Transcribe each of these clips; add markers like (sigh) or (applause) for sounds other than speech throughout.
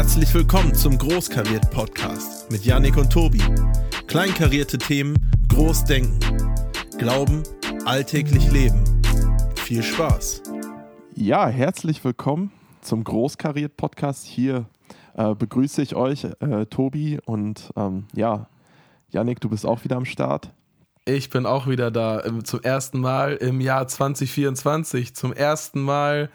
Herzlich willkommen zum Großkariert Podcast mit Yannick und Tobi. Kleinkarierte Themen, groß denken. Glauben, alltäglich leben. Viel Spaß. Ja, herzlich willkommen zum Großkariert Podcast. Hier äh, begrüße ich euch, äh, Tobi und ähm, ja, Yannick, du bist auch wieder am Start. Ich bin auch wieder da zum ersten Mal im Jahr 2024, zum ersten Mal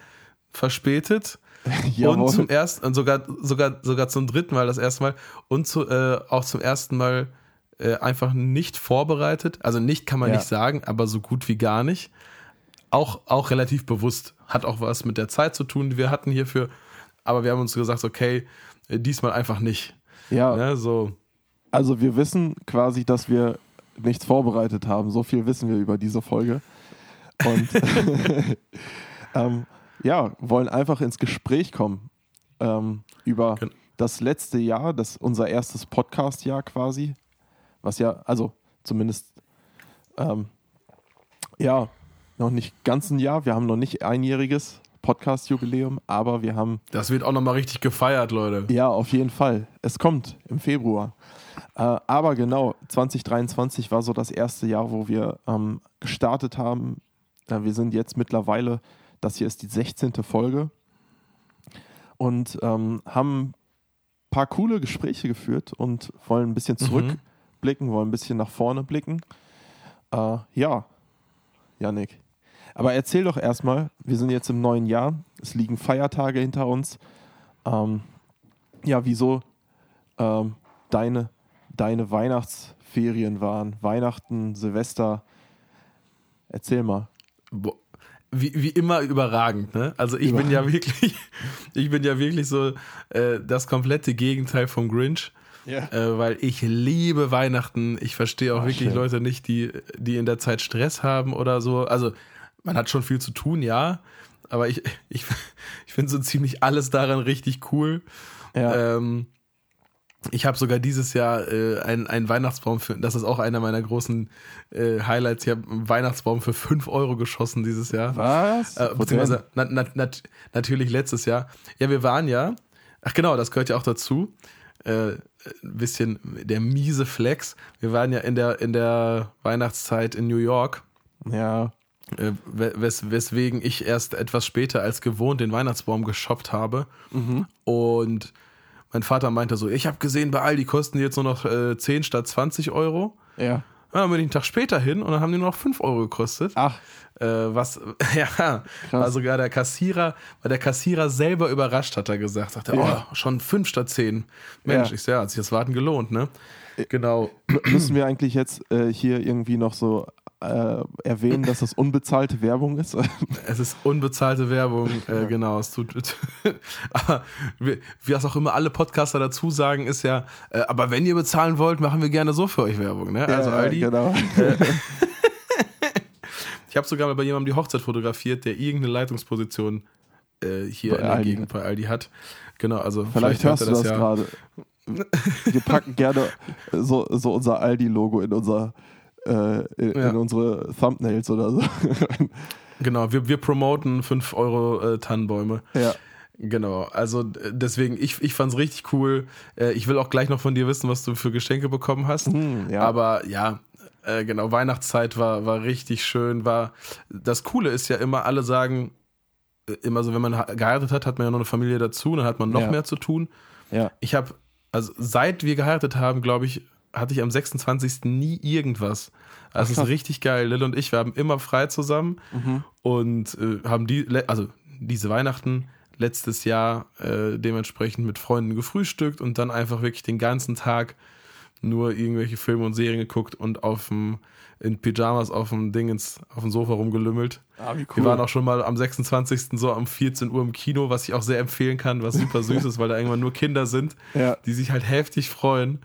verspätet (laughs) und zum ersten, sogar, sogar, sogar zum dritten Mal das erste Mal und zu, äh, auch zum ersten Mal äh, einfach nicht vorbereitet. Also nicht kann man ja. nicht sagen, aber so gut wie gar nicht. Auch, auch relativ bewusst. Hat auch was mit der Zeit zu tun, die wir hatten hierfür. Aber wir haben uns gesagt, okay, äh, diesmal einfach nicht. Ja. ja so. Also wir wissen quasi, dass wir nichts vorbereitet haben. So viel wissen wir über diese Folge. Und (laughs) (laughs) ähm, ja, wollen einfach ins Gespräch kommen ähm, über genau. das letzte Jahr, das unser erstes Podcast-Jahr quasi, was ja, also zumindest ähm, ja, noch nicht ganz ein Jahr, wir haben noch nicht einjähriges Podcast-Jubiläum, aber wir haben. Das wird auch nochmal richtig gefeiert, Leute. Ja, auf jeden Fall. Es kommt im Februar. Äh, aber genau, 2023 war so das erste Jahr, wo wir ähm, gestartet haben. Äh, wir sind jetzt mittlerweile das hier ist die 16. Folge. Und ähm, haben ein paar coole Gespräche geführt und wollen ein bisschen zurückblicken, mhm. wollen ein bisschen nach vorne blicken. Äh, ja, Janik. Aber erzähl doch erstmal, wir sind jetzt im neuen Jahr, es liegen Feiertage hinter uns. Ähm, ja, wieso ähm, deine, deine Weihnachtsferien waren, Weihnachten, Silvester. Erzähl mal. Bo wie, wie immer überragend, ne? Also ich bin ja wirklich, (laughs) ich bin ja wirklich so äh, das komplette Gegenteil vom Grinch. Ja. Äh, weil ich liebe Weihnachten. Ich verstehe auch Ach, wirklich schön. Leute nicht, die, die in der Zeit Stress haben oder so. Also man hat schon viel zu tun, ja. Aber ich, (laughs) ich, ich finde so ziemlich alles daran richtig cool. Ja. Ähm, ich habe sogar dieses Jahr äh, einen, Weihnachtsbaum für, das ist auch einer meiner großen äh, Highlights. Ich habe einen Weihnachtsbaum für 5 Euro geschossen dieses Jahr. Was? Äh, beziehungsweise na, na, na, natürlich letztes Jahr. Ja, wir waren ja, ach genau, das gehört ja auch dazu. Äh, ein bisschen der miese Flex. Wir waren ja in der, in der Weihnachtszeit in New York. Ja. Äh, wes weswegen ich erst etwas später als gewohnt den Weihnachtsbaum geshoppt habe. Mhm. Und mein Vater meinte so, ich habe gesehen, bei Aldi kosten die jetzt nur noch äh, 10 statt 20 Euro. Ja. Dann bin ich einen Tag später hin und dann haben die nur noch 5 Euro gekostet. Ach. Äh, was, (laughs) ja, Krass. war sogar der Kassierer, weil der Kassierer selber überrascht, hat er gesagt. Sagt er, ja. oh, schon 5 statt 10. Mensch, ja. ich ja, hat sich das Warten gelohnt, ne? Äh, genau. Müssen wir eigentlich jetzt äh, hier irgendwie noch so äh, erwähnen, dass das unbezahlte Werbung ist? (laughs) es ist unbezahlte Werbung, äh, genau. Es tut, (laughs) aber wie, wie das auch immer alle Podcaster dazu sagen, ist ja, äh, aber wenn ihr bezahlen wollt, machen wir gerne so für euch Werbung. Ne? Also ja, Aldi. Genau. (laughs) Ich habe sogar mal bei jemandem die Hochzeit fotografiert, der irgendeine Leitungsposition äh, hier bei in der Aldi. Gegend bei Aldi hat. Genau, also vielleicht, vielleicht hörst du das, das ja. gerade. Wir packen gerne so, so unser Aldi-Logo in unser äh, in, ja. in, unsere Thumbnails oder so. (laughs) genau, wir, wir promoten 5 Euro äh, Tannenbäume. Ja. Genau, also deswegen, ich, ich fand es richtig cool. Äh, ich will auch gleich noch von dir wissen, was du für Geschenke bekommen hast. Hm, ja. Aber ja, äh, genau, Weihnachtszeit war, war richtig schön. War Das Coole ist ja immer, alle sagen, äh, immer so, wenn man geheiratet hat, hat man ja noch eine Familie dazu, dann hat man noch ja. mehr zu tun. Ja. Ich habe, also seit wir geheiratet haben, glaube ich, hatte ich am 26. nie irgendwas. Also es ist richtig geil. Lil und ich, wir haben immer frei zusammen mhm. und äh, haben die, also diese Weihnachten letztes Jahr äh, dementsprechend mit Freunden gefrühstückt und dann einfach wirklich den ganzen Tag nur irgendwelche Filme und Serien geguckt und auf dem, in Pyjamas auf dem Dingens, auf dem Sofa rumgelümmelt. Ah, cool. Wir waren auch schon mal am 26. so um 14 Uhr im Kino, was ich auch sehr empfehlen kann, was super süß (laughs) ist, weil da irgendwann nur Kinder sind, ja. die sich halt heftig freuen.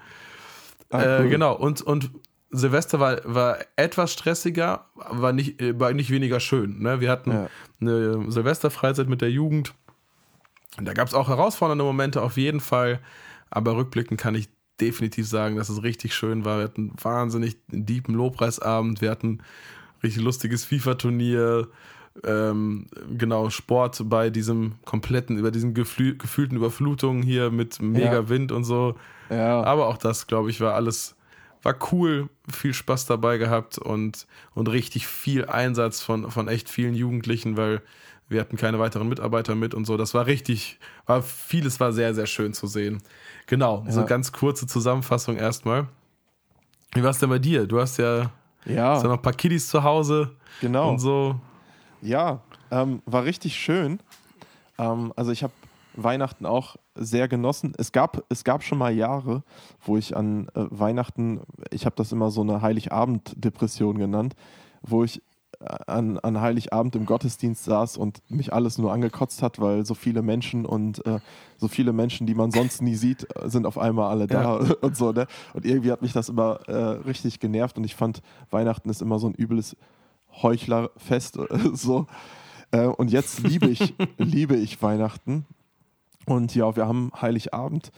Ah, äh, cool. äh, genau, und, und Silvester war, war etwas stressiger, war nicht, war nicht weniger schön. Ne? Wir hatten ja. eine Silvesterfreizeit mit der Jugend. Da gab es auch herausfordernde Momente auf jeden Fall. Aber rückblickend kann ich definitiv sagen, dass es richtig schön war. Wir hatten wahnsinnig deepen Lobpreisabend. Wir hatten richtig lustiges FIFA-Turnier. Ähm, genau, Sport bei diesem kompletten, über diesen geflü gefühlten Überflutungen hier mit mega ja. Wind und so. Ja. Aber auch das, glaube ich, war alles, war cool, viel Spaß dabei gehabt und, und richtig viel Einsatz von, von echt vielen Jugendlichen, weil wir hatten keine weiteren Mitarbeiter mit und so. Das war richtig, war vieles war sehr, sehr schön zu sehen. Genau, ja. so ganz kurze Zusammenfassung erstmal. Wie war es denn bei dir? Du hast ja, ja. Hast ja noch ein paar Kiddies zu Hause. Genau. Und so. Ja, ähm, war richtig schön. Ähm, also ich habe Weihnachten auch sehr genossen. Es gab, es gab schon mal Jahre, wo ich an äh, Weihnachten, ich habe das immer so eine Heiligabend-Depression genannt, wo ich äh, an, an Heiligabend im Gottesdienst saß und mich alles nur angekotzt hat, weil so viele Menschen und äh, so viele Menschen, die man sonst nie sieht, sind auf einmal alle da ja. (laughs) und so. Ne? Und irgendwie hat mich das immer äh, richtig genervt und ich fand, Weihnachten ist immer so ein übles Heuchlerfest. (laughs) so. Äh, und jetzt liebe ich, (laughs) liebe ich Weihnachten. Und ja, wir haben Heiligabend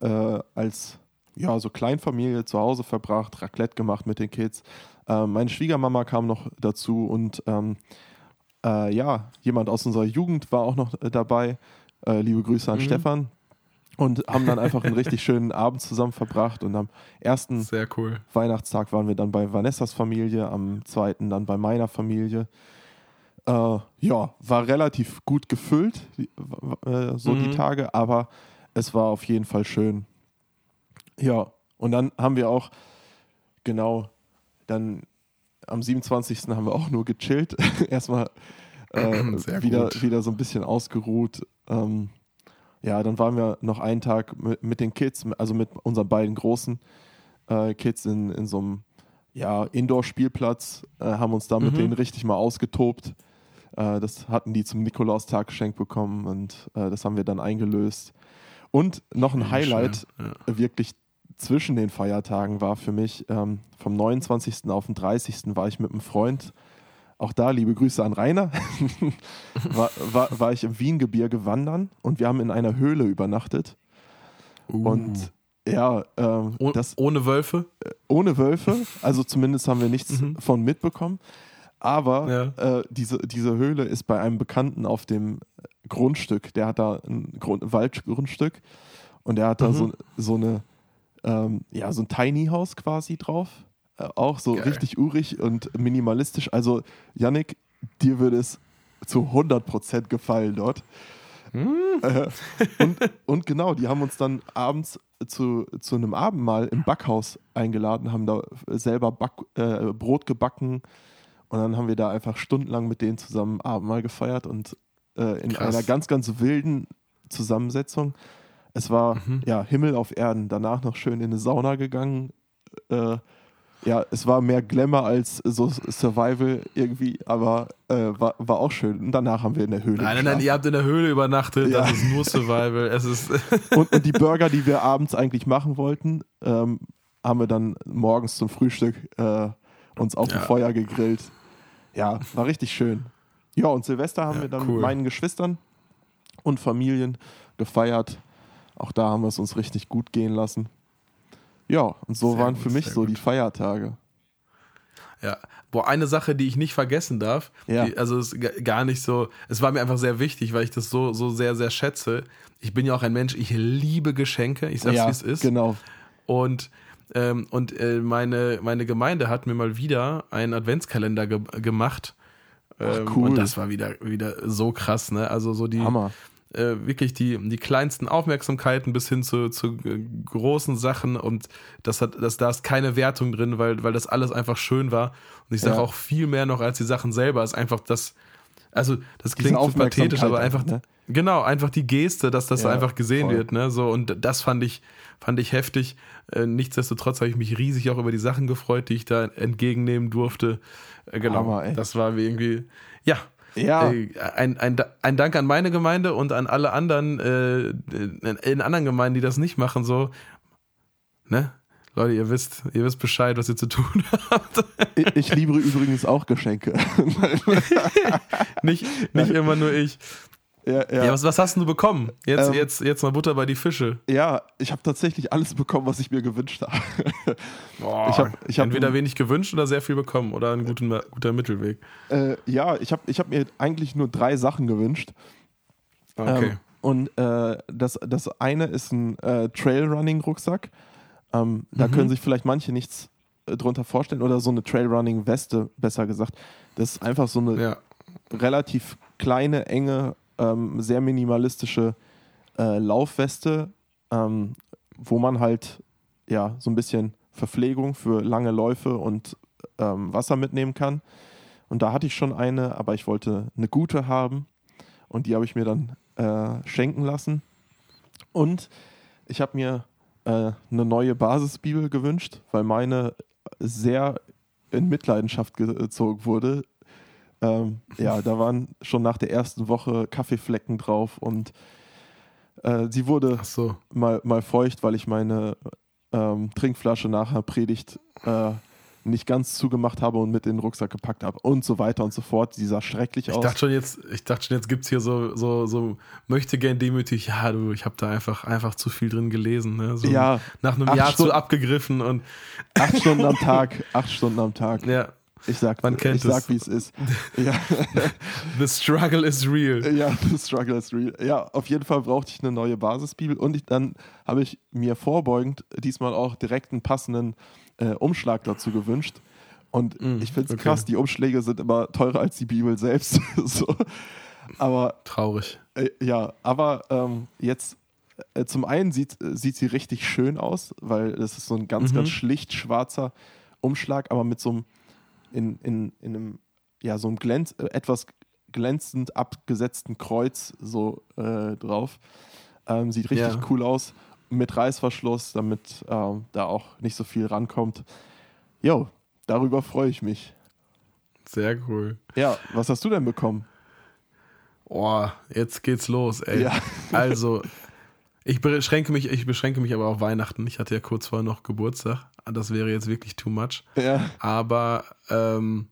äh, als ja, so Kleinfamilie zu Hause verbracht, Raclette gemacht mit den Kids. Äh, meine Schwiegermama kam noch dazu und ähm, äh, ja, jemand aus unserer Jugend war auch noch äh, dabei. Äh, liebe Grüße an mhm. Stefan. Und haben dann einfach einen richtig schönen Abend zusammen verbracht. Und am ersten cool. Weihnachtstag waren wir dann bei Vanessas Familie, am zweiten dann bei meiner Familie. Äh, ja, war relativ gut gefüllt, äh, so mhm. die Tage, aber es war auf jeden Fall schön. Ja, und dann haben wir auch, genau, dann am 27. haben wir auch nur gechillt. (laughs) Erstmal äh, (clears throat) wieder, wieder so ein bisschen ausgeruht. Ähm, ja, dann waren wir noch einen Tag mit, mit, den Kids, also mit unseren beiden großen äh, Kids in, in so einem ja, Indoor-Spielplatz, äh, haben uns da mit mhm. denen richtig mal ausgetobt. Äh, das hatten die zum Nikolaustag geschenkt bekommen und äh, das haben wir dann eingelöst. Und noch ein Highlight, ja. wirklich zwischen den Feiertagen war für mich, ähm, vom 29. auf den 30. war ich mit einem Freund, auch da liebe Grüße an Rainer, (laughs) war, war, war ich im Wiengebirge wandern und wir haben in einer Höhle übernachtet. Uh. Und ja, ähm, oh, das, ohne Wölfe? Äh, ohne Wölfe, also zumindest haben wir nichts mhm. von mitbekommen. Aber ja. äh, diese, diese Höhle ist bei einem Bekannten auf dem Grundstück, der hat da ein Grund, Waldgrundstück und der hat da mhm. so, so eine ähm, ja, so ein Tiny House quasi drauf. Äh, auch so Geil. richtig urig und minimalistisch. Also, Yannick, dir würde es zu 100% gefallen dort. Hm. Äh, (laughs) und, und genau, die haben uns dann abends zu, zu einem Abendmahl im Backhaus eingeladen, haben da selber Back, äh, Brot gebacken und dann haben wir da einfach stundenlang mit denen zusammen Abendmahl gefeiert und äh, in Krass. einer ganz, ganz wilden Zusammensetzung. Es war mhm. ja Himmel auf Erden. Danach noch schön in eine Sauna gegangen. Ja, es war mehr Glamour als so Survival irgendwie, aber äh, war, war auch schön. Und danach haben wir in der Höhle. Nein, nein, nein, ihr habt in der Höhle übernachtet. Ja. Das ist nur Survival. es ist (laughs) und, und, die Burger, die wir abends eigentlich machen wollten, ähm, haben wir dann morgens zum Frühstück äh, uns auf ja. dem Feuer gegrillt. Ja, war richtig schön. Ja, und Silvester haben ja, wir dann cool. mit meinen Geschwistern und Familien gefeiert. Auch da haben wir es uns richtig gut gehen lassen. Ja, und so sehr waren gut, für mich so gut. die Feiertage. Ja, boah, eine Sache, die ich nicht vergessen darf, ja. die, also ist gar nicht so, es war mir einfach sehr wichtig, weil ich das so, so sehr, sehr schätze. Ich bin ja auch ein Mensch, ich liebe Geschenke, ich sag's ja, wie es ist. Genau. Und, ähm, und äh, meine, meine Gemeinde hat mir mal wieder einen Adventskalender ge gemacht. Ähm, Ach, cool. Und das war wieder, wieder so krass, ne? Also so die. Hammer äh, wirklich die, die kleinsten Aufmerksamkeiten bis hin zu, zu äh, großen Sachen und das hat, das, da ist keine Wertung drin, weil, weil das alles einfach schön war. Und ich sage ja. auch viel mehr noch als die Sachen selber, ist einfach das, also das klingt pathetisch, aber einfach, ne? genau, einfach die Geste, dass das ja, einfach gesehen voll. wird, ne, so und das fand ich, fand ich heftig. Äh, nichtsdestotrotz habe ich mich riesig auch über die Sachen gefreut, die ich da entgegennehmen durfte. Äh, genau, aber, das war irgendwie, ja, ja. Ein, ein, ein Dank an meine Gemeinde und an alle anderen äh, in anderen Gemeinden, die das nicht machen, so. Ne? Leute, ihr wisst, ihr wisst Bescheid, was ihr zu tun (laughs) habt. Ich, ich liebe übrigens auch Geschenke. (laughs) nicht, nicht immer nur ich. Ja, ja. ja was, was hast du bekommen? Jetzt, ähm, jetzt, jetzt mal Butter bei die Fische. Ja, ich habe tatsächlich alles bekommen, was ich mir gewünscht habe. (laughs) Boah, ich hab, ich hab Entweder wenig gewünscht oder sehr viel bekommen oder ein guter, guter Mittelweg. Äh, ja, ich habe ich hab mir eigentlich nur drei Sachen gewünscht. Okay. Ähm, und äh, das, das eine ist ein äh, Trailrunning-Rucksack. Ähm, da mhm. können sich vielleicht manche nichts äh, drunter vorstellen oder so eine Trailrunning-Weste, besser gesagt. Das ist einfach so eine ja. relativ kleine, enge, ähm, sehr minimalistische äh, Laufweste, ähm, wo man halt ja so ein bisschen Verpflegung für lange Läufe und ähm, Wasser mitnehmen kann. Und da hatte ich schon eine, aber ich wollte eine gute haben und die habe ich mir dann äh, schenken lassen. Und ich habe mir äh, eine neue Basisbibel gewünscht, weil meine sehr in Mitleidenschaft gezogen wurde. Ähm, ja, da waren schon nach der ersten Woche Kaffeeflecken drauf und äh, sie wurde so. mal, mal feucht, weil ich meine ähm, Trinkflasche nachher Predigt äh, nicht ganz zugemacht habe und mit in den Rucksack gepackt habe und so weiter und so fort. Die sah schrecklich ich aus. Dachte schon jetzt, ich dachte schon, jetzt gibt es hier so, so, so, möchte gern demütig, ja, du, ich habe da einfach, einfach zu viel drin gelesen. Ne? So ja. Nach einem Jahr Stunden, zu abgegriffen und. Acht Stunden am Tag, acht Stunden am Tag. Ja. Ich sag, Man kennt ich sag, wie es ist. (laughs) Ja. the struggle is real. Ja, (laughs) the struggle is real. Ja, auf jeden Fall brauchte ich eine neue Basisbibel und ich, dann habe ich mir vorbeugend diesmal auch direkt einen passenden äh, Umschlag dazu gewünscht. Und mm, ich finde es okay. krass, die Umschläge sind immer teurer als die Bibel selbst. (laughs) so. Aber. Traurig. Äh, ja, aber ähm, jetzt äh, zum einen sieht, sieht sie richtig schön aus, weil das ist so ein ganz, mhm. ganz schlicht schwarzer Umschlag, aber mit so einem in, in, in einem, ja, so einem glänz, äh, etwas glänzend abgesetzten Kreuz so äh, drauf. Ähm, sieht richtig ja. cool aus. Mit Reißverschluss, damit ähm, da auch nicht so viel rankommt. Jo, darüber freue ich mich. Sehr cool. Ja, was hast du denn bekommen? Oh, jetzt geht's los, ey. Ja. Also, ich beschränke mich, ich beschränke mich aber auf Weihnachten. Ich hatte ja kurz vorher noch Geburtstag. Das wäre jetzt wirklich too much. Ja. Aber ähm,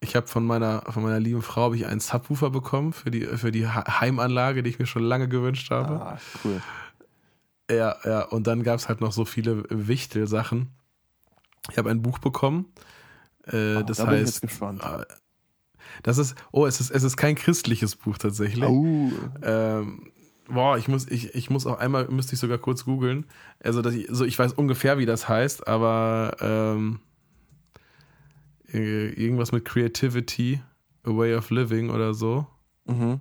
ich habe von meiner, von meiner lieben Frau ich einen Subwoofer bekommen für die, für die Heimanlage, die ich mir schon lange gewünscht habe. Ah, cool. Ja, ja, und dann gab es halt noch so viele Wichtel-Sachen. Ich habe ein Buch bekommen. Äh, oh, das da heißt. Bin ich jetzt gespannt. Äh, das ist, oh, es ist, es ist kein christliches Buch tatsächlich. Oh. Ähm, boah, ich muss, ich, ich muss auch einmal, müsste ich sogar kurz googeln. Also, dass ich, so, ich weiß ungefähr, wie das heißt, aber ähm, äh, irgendwas mit Creativity, A Way of Living oder so. Mhm.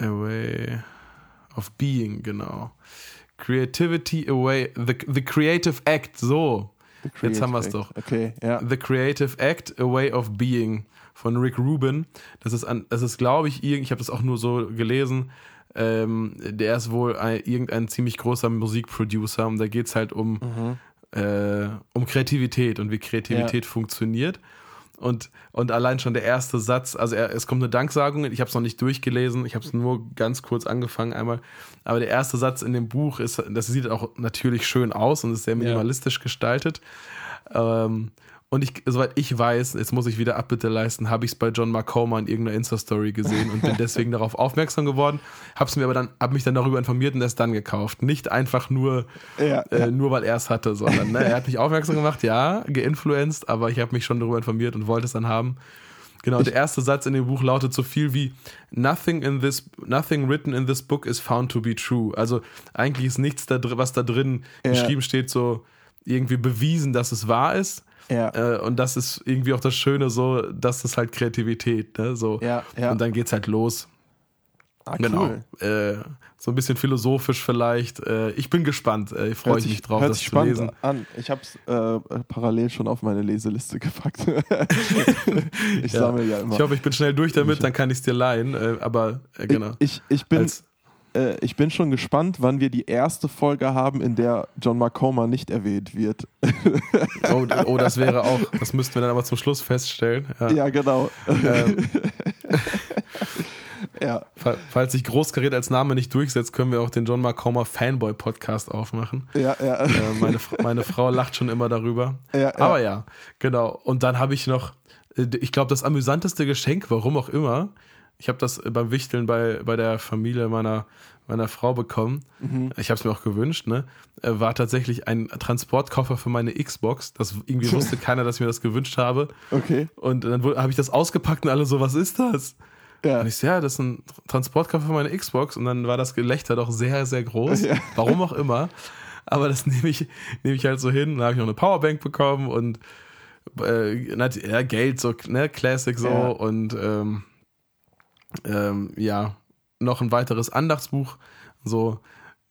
A Way of Being, genau. Creativity Away, the, the Creative Act, so. Creative Jetzt haben wir es doch. Okay, ja. The Creative Act, A Way of Being von Rick Rubin. Das ist, an, das ist glaube ich, ich habe das auch nur so gelesen. Ähm, der ist wohl ein, irgendein ziemlich großer Musikproducer und da geht es halt um, mhm. äh, um Kreativität und wie Kreativität ja. funktioniert. Und, und allein schon der erste Satz, also er, es kommt eine Danksagung, ich habe es noch nicht durchgelesen, ich habe es nur ganz kurz angefangen einmal, aber der erste Satz in dem Buch ist, das sieht auch natürlich schön aus und ist sehr minimalistisch ja. gestaltet. Ähm, und ich, soweit ich weiß, jetzt muss ich wieder Abbitte leisten, habe ich es bei John Marcoma in irgendeiner Insta-Story gesehen und bin (laughs) deswegen darauf aufmerksam geworden, habe es mir aber dann, habe mich dann darüber informiert und es dann gekauft. Nicht einfach nur, ja, äh, ja. nur weil er es hatte, sondern ne, er hat mich aufmerksam gemacht, ja, geinfluenced, aber ich habe mich schon darüber informiert und wollte es dann haben. Genau, der erste Satz in dem Buch lautet so viel wie Nothing in this, nothing written in this book is found to be true. Also eigentlich ist nichts da was da drin ja. geschrieben steht, so irgendwie bewiesen, dass es wahr ist ja. Äh, und das ist irgendwie auch das Schöne, so, das ist halt Kreativität, ne? So. Ja, ja. Und dann geht's halt los. Ah, genau. Cool. Äh, so ein bisschen philosophisch vielleicht. Äh, ich bin gespannt. Äh, ich freue mich drauf, das zu lesen. An. Ich habe es äh, parallel schon auf meine Leseliste gepackt. (laughs) ich ja. sammle ja immer. Ich hoffe, ich bin schnell durch damit, dann kann ich es dir leihen. Äh, aber genau. Ich, ich, ich bin. Als, äh, ich bin schon gespannt, wann wir die erste Folge haben, in der John Macoma nicht erwähnt wird. (laughs) oh, oh, das wäre auch, das müssten wir dann aber zum Schluss feststellen. Ja, ja genau. Ähm, (laughs) ja. Falls sich Großgerät als Name nicht durchsetzt, können wir auch den John Macoma Fanboy Podcast aufmachen. Ja, ja. Äh, meine, meine Frau lacht schon immer darüber. (laughs) Ja, ja. Aber ja, genau. Und dann habe ich noch äh, ich glaube, das amüsanteste Geschenk, warum auch immer, ich habe das beim Wichteln bei, bei der Familie meiner, meiner Frau bekommen. Mhm. Ich habe es mir auch gewünscht, ne? Äh, war tatsächlich ein Transportkoffer für meine Xbox. Das irgendwie (laughs) wusste keiner, dass ich mir das gewünscht habe. Okay. Und dann habe ich das ausgepackt und alle so, was ist das? Ja. Und ich so, ja, das ist ein Transportkoffer für meine Xbox. Und dann war das Gelächter doch sehr, sehr groß. Ja. Warum auch immer. Aber das (laughs) nehme ich, nehme ich halt so hin. Dann habe ich noch eine Powerbank bekommen und äh, Geld, so, ne, Classic so ja. und ähm, ähm, ja, noch ein weiteres Andachtsbuch. So,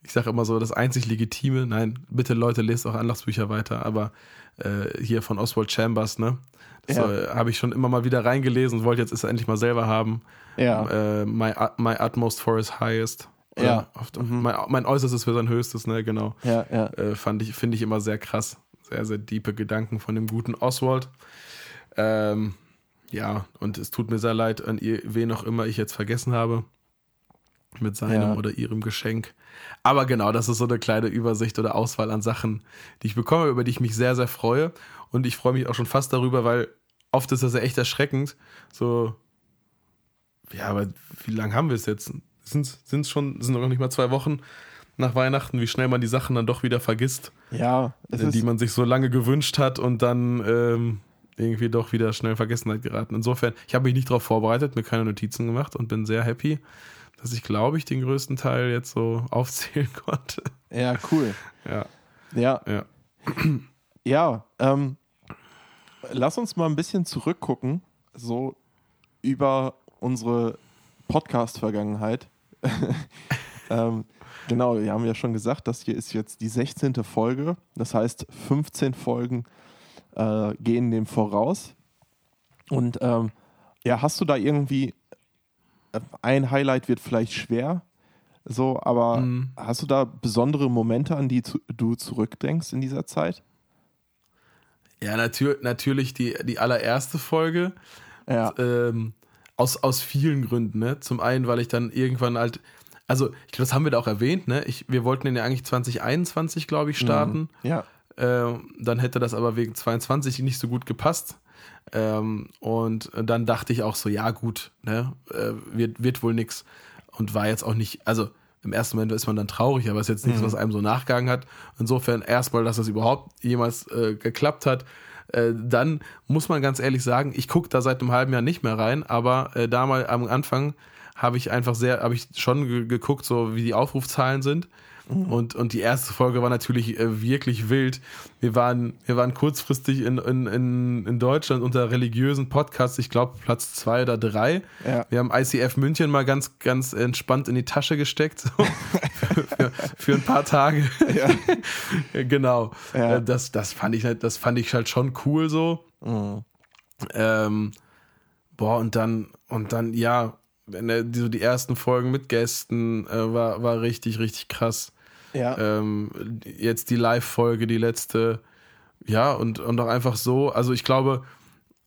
ich sage immer so, das einzig Legitime. Nein, bitte Leute, lest auch Andachtsbücher weiter, aber äh, hier von Oswald Chambers, ne? Das ja. äh, habe ich schon immer mal wieder reingelesen und wollte jetzt es endlich mal selber haben. Ja. Äh, my, my utmost for his highest. Ja. Mhm. Mein, mein Äußerstes für sein Höchstes, ne, genau. Ja, ja. Äh, fand ich, finde ich immer sehr krass. Sehr, sehr diepe Gedanken von dem guten Oswald. Ähm, ja, und es tut mir sehr leid an ihr, wen auch immer ich jetzt vergessen habe. Mit seinem ja. oder ihrem Geschenk. Aber genau, das ist so eine kleine Übersicht oder Auswahl an Sachen, die ich bekomme, über die ich mich sehr, sehr freue. Und ich freue mich auch schon fast darüber, weil oft ist das ja echt erschreckend. So, ja, aber wie lange haben wir es jetzt? Sind es schon, sind noch nicht mal zwei Wochen nach Weihnachten, wie schnell man die Sachen dann doch wieder vergisst. Ja, die man sich so lange gewünscht hat und dann ähm, irgendwie doch wieder schnell in Vergessenheit geraten. Insofern, ich habe mich nicht darauf vorbereitet, mir keine Notizen gemacht und bin sehr happy, dass ich, glaube ich, den größten Teil jetzt so (laughs) aufzählen konnte. Ja, cool. Ja. Ja. Ja, (clears throat) ja ähm, lass uns mal ein bisschen zurückgucken, so über unsere Podcast-Vergangenheit. (laughs) ähm, genau, wir haben ja schon gesagt, das hier ist jetzt die 16. Folge. Das heißt, 15 Folgen äh, gehen dem voraus. Und ähm, ja, hast du da irgendwie äh, ein Highlight wird vielleicht schwer, so, aber mhm. hast du da besondere Momente, an die zu, du zurückdenkst in dieser Zeit? Ja, natür natürlich die, die allererste Folge. Ja. Ähm, aus, aus vielen Gründen, ne? Zum einen, weil ich dann irgendwann halt, also ich glaube, das haben wir da auch erwähnt, ne? Ich, wir wollten den ja eigentlich 2021, glaube ich, starten. Mhm. Ja. Ähm, dann hätte das aber wegen 22 nicht so gut gepasst. Ähm, und dann dachte ich auch so, ja gut, ne, äh, wird, wird wohl nix. Und war jetzt auch nicht, also im ersten Moment ist man dann traurig, aber es ist jetzt nichts, mhm. was einem so nachgegangen hat. Insofern erstmal, dass das überhaupt jemals äh, geklappt hat. Äh, dann muss man ganz ehrlich sagen, ich gucke da seit einem halben Jahr nicht mehr rein, aber äh, da mal am Anfang habe ich einfach sehr, habe ich schon geguckt, so wie die Aufrufzahlen sind. Mhm. Und, und die erste Folge war natürlich äh, wirklich wild. Wir waren, wir waren kurzfristig in, in, in, in Deutschland unter religiösen Podcasts, ich glaube Platz zwei oder drei. Ja. Wir haben ICF München mal ganz, ganz entspannt in die Tasche gesteckt. So, für, (laughs) für, für, ein paar Tage. Ja. (laughs) genau. Ja. Äh, das, das, fand ich, halt, das fand ich halt schon cool so. Mhm. Ähm, boah, und dann, und dann, ja, wenn der, so die ersten Folgen mit Gästen äh, war, war richtig, richtig krass. Ja. Ähm, jetzt die Live-Folge, die letzte. Ja, und, und auch einfach so. Also ich glaube,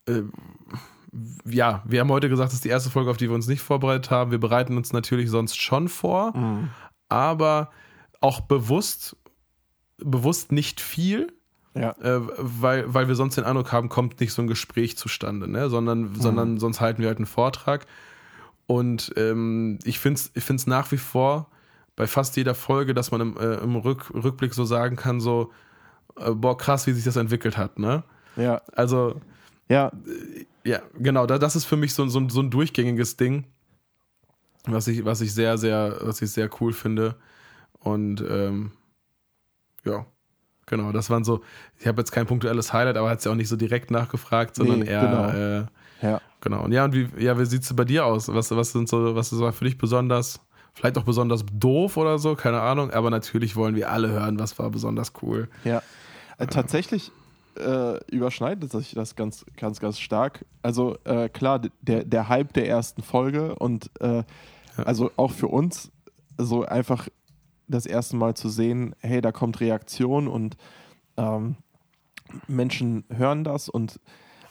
äh, ja, wir haben heute gesagt, das ist die erste Folge, auf die wir uns nicht vorbereitet haben. Wir bereiten uns natürlich sonst schon vor, mhm. aber auch bewusst, bewusst nicht viel. Ja. Äh, weil, weil wir sonst den Eindruck haben, kommt nicht so ein Gespräch zustande, ne? sondern, mhm. sondern sonst halten wir halt einen Vortrag. Und ähm, ich finde es ich nach wie vor bei fast jeder Folge, dass man im, äh, im Rück, Rückblick so sagen kann, so, äh, boah, krass, wie sich das entwickelt hat, ne? Ja. Also, ja. Äh, ja, genau, da, das ist für mich so, so, so ein durchgängiges Ding, was ich, was ich sehr, sehr, was ich sehr cool finde. Und ähm, ja, genau, das waren so, ich habe jetzt kein punktuelles Highlight, aber hat es ja auch nicht so direkt nachgefragt, sondern nee, eher, genau. Äh, ja. Genau. Und ja, und wie, ja, wie sieht es bei dir aus? Was, was sind so, was ist für dich besonders? Vielleicht auch besonders doof oder so, keine Ahnung. Aber natürlich wollen wir alle hören, was war besonders cool. Ja, äh, tatsächlich äh, überschneidet sich das ganz, ganz, ganz stark. Also äh, klar, der, der Hype der ersten Folge und äh, ja. also auch für uns so einfach das erste Mal zu sehen, hey, da kommt Reaktion und ähm, Menschen hören das und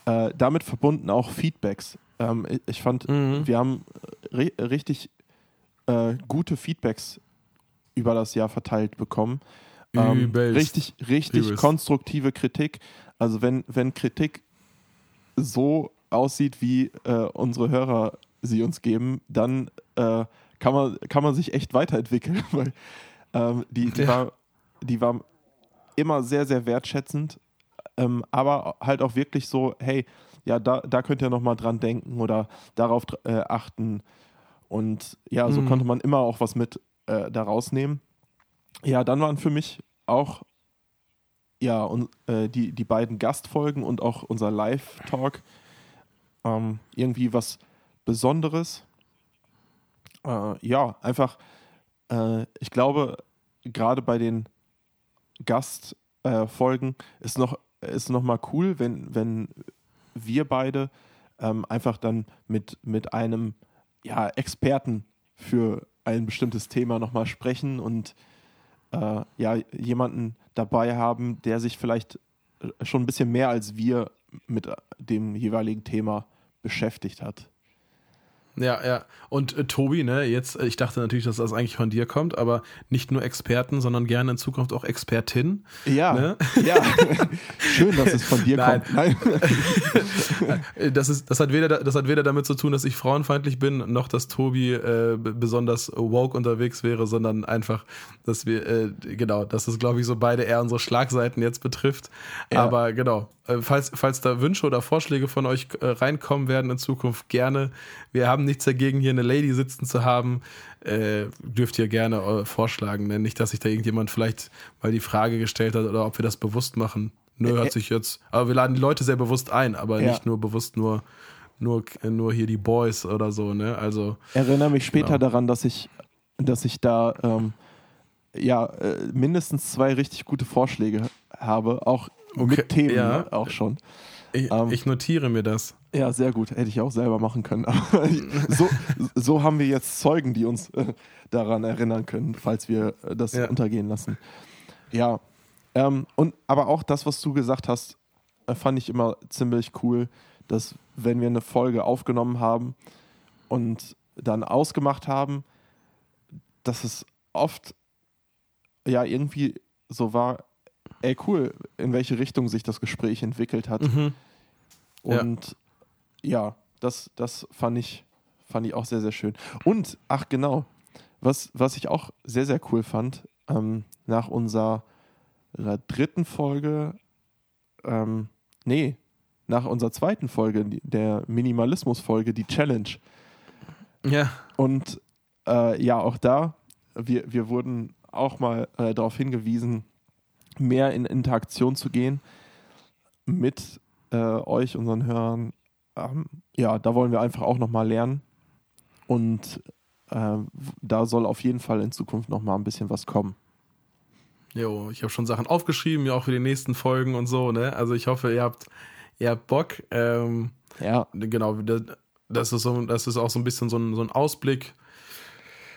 äh, damit verbunden auch Feedbacks. Ähm, ich fand, mhm. wir haben richtig äh, gute Feedbacks über das Jahr verteilt bekommen. Ähm, richtig, richtig Übelst. konstruktive Kritik. Also wenn, wenn Kritik so aussieht, wie äh, unsere Hörer sie uns geben, dann äh, kann, man, kann man sich echt weiterentwickeln. (laughs) Weil ähm, die, die, ja. war, die war immer sehr, sehr wertschätzend, ähm, aber halt auch wirklich so, hey, ja, da, da könnt ihr nochmal dran denken oder darauf äh, achten. Und ja, so mhm. konnte man immer auch was mit äh, da rausnehmen. Ja, dann waren für mich auch ja, und, äh, die, die beiden Gastfolgen und auch unser Live-Talk ähm, irgendwie was Besonderes. Äh, ja, einfach, äh, ich glaube, gerade bei den Gastfolgen ist noch, ist noch mal cool, wenn, wenn wir beide ähm, einfach dann mit, mit einem ja, Experten für ein bestimmtes Thema nochmal sprechen und äh, ja, jemanden dabei haben, der sich vielleicht schon ein bisschen mehr als wir mit dem jeweiligen Thema beschäftigt hat. Ja, ja. Und äh, Tobi, ne, jetzt, äh, ich dachte natürlich, dass das eigentlich von dir kommt, aber nicht nur Experten, sondern gerne in Zukunft auch Expertin. Ja. Ne? Ja. (laughs) Schön, dass es von dir Nein. kommt. Nein. (laughs) das, ist, das, hat weder, das hat weder damit zu tun, dass ich frauenfeindlich bin, noch dass Tobi äh, besonders woke unterwegs wäre, sondern einfach, dass wir, äh, genau, dass es, glaube ich, so beide eher unsere Schlagseiten jetzt betrifft. Ja. Aber genau, äh, falls, falls da Wünsche oder Vorschläge von euch äh, reinkommen werden in Zukunft, gerne. Wir haben nichts dagegen, hier eine Lady sitzen zu haben. Äh, dürft ihr gerne äh, vorschlagen. Ne? Nicht, dass sich da irgendjemand vielleicht mal die Frage gestellt hat oder ob wir das bewusst machen. Nö, hört sich jetzt. Aber wir laden die Leute sehr bewusst ein, aber ja. nicht nur bewusst nur, nur, nur hier die Boys oder so, ne? Also. Erinnere mich später genau. daran, dass ich, dass ich da ähm, ja mindestens zwei richtig gute Vorschläge habe, auch okay, mit Themen ja. auch schon. Ich, ähm, ich, notiere mir das. Ja, sehr gut. Hätte ich auch selber machen können. (laughs) so, so haben wir jetzt Zeugen, die uns äh, daran erinnern können, falls wir äh, das ja. untergehen lassen. Ja. Ähm, und aber auch das, was du gesagt hast, äh, fand ich immer ziemlich cool, dass wenn wir eine Folge aufgenommen haben und dann ausgemacht haben, dass es oft ja irgendwie so war, ey, cool, in welche Richtung sich das Gespräch entwickelt hat. Mhm. Und ja, ja das, das fand, ich, fand ich auch sehr, sehr schön. Und, ach genau, was, was ich auch sehr, sehr cool fand, ähm, nach unserer dritten Folge, ähm, nee, nach unserer zweiten Folge, der Minimalismus-Folge, die Challenge. Ja. Und äh, ja, auch da, wir, wir wurden auch mal äh, darauf hingewiesen, mehr in Interaktion zu gehen mit äh, euch, unseren Hörern. Ähm, ja, da wollen wir einfach auch nochmal lernen. Und äh, da soll auf jeden Fall in Zukunft nochmal ein bisschen was kommen. Jo, ich habe schon Sachen aufgeschrieben, ja auch für die nächsten Folgen und so, ne? Also ich hoffe, ihr habt, ihr habt Bock. Ähm, ja. Genau, das ist, so, das ist auch so ein bisschen so ein, so ein Ausblick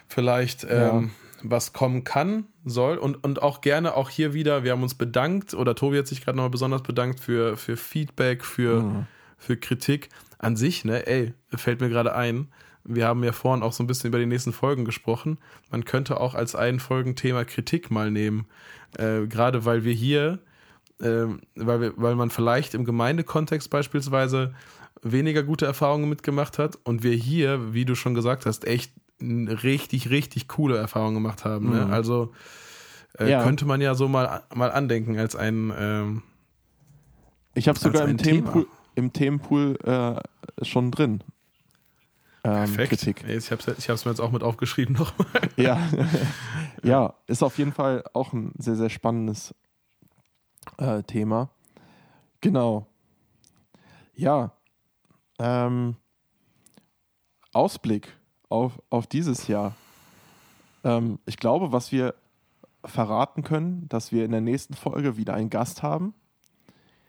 vielleicht. Ähm, ja was kommen kann, soll und, und auch gerne auch hier wieder, wir haben uns bedankt oder Tobi hat sich gerade nochmal besonders bedankt für, für Feedback, für, mhm. für Kritik an sich, ne, ey, fällt mir gerade ein, wir haben ja vorhin auch so ein bisschen über die nächsten Folgen gesprochen. Man könnte auch als ein Folgenthema Kritik mal nehmen. Äh, gerade weil wir hier, äh, weil, wir, weil man vielleicht im Gemeindekontext beispielsweise weniger gute Erfahrungen mitgemacht hat und wir hier, wie du schon gesagt hast, echt richtig, richtig coole Erfahrung gemacht haben. Ne? Mhm. Also äh, ja. könnte man ja so mal, mal andenken als ein. Ähm, ich habe sogar im Themenpool, im Themenpool äh, schon drin. Ähm, Perfekt. Kritik. Ich habe es mir jetzt auch mit aufgeschrieben (laughs) nochmal. Ja. (laughs) ja, ist auf jeden Fall auch ein sehr, sehr spannendes äh, Thema. Genau. Ja. Ähm, Ausblick auf, auf dieses Jahr. Ähm, ich glaube, was wir verraten können, dass wir in der nächsten Folge wieder einen Gast haben.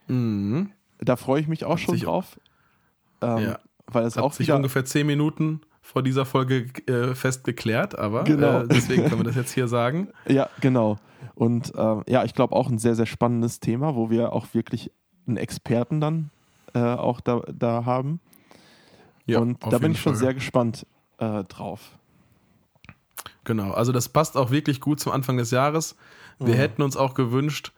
Mhm. Da freue ich mich auch Hat schon drauf. Ähm, ja. Weil es Hat auch sich ungefähr zehn Minuten vor dieser Folge äh, fest geklärt, aber genau. äh, deswegen können wir das jetzt hier sagen. (laughs) Ja, genau. Und äh, ja, ich glaube auch ein sehr, sehr spannendes Thema, wo wir auch wirklich einen Experten dann äh, auch da, da haben. Ja, und da bin ich schon Fall. sehr gespannt äh, drauf. Genau, also das passt auch wirklich gut zum Anfang des Jahres. Wir mhm. hätten uns auch gewünscht,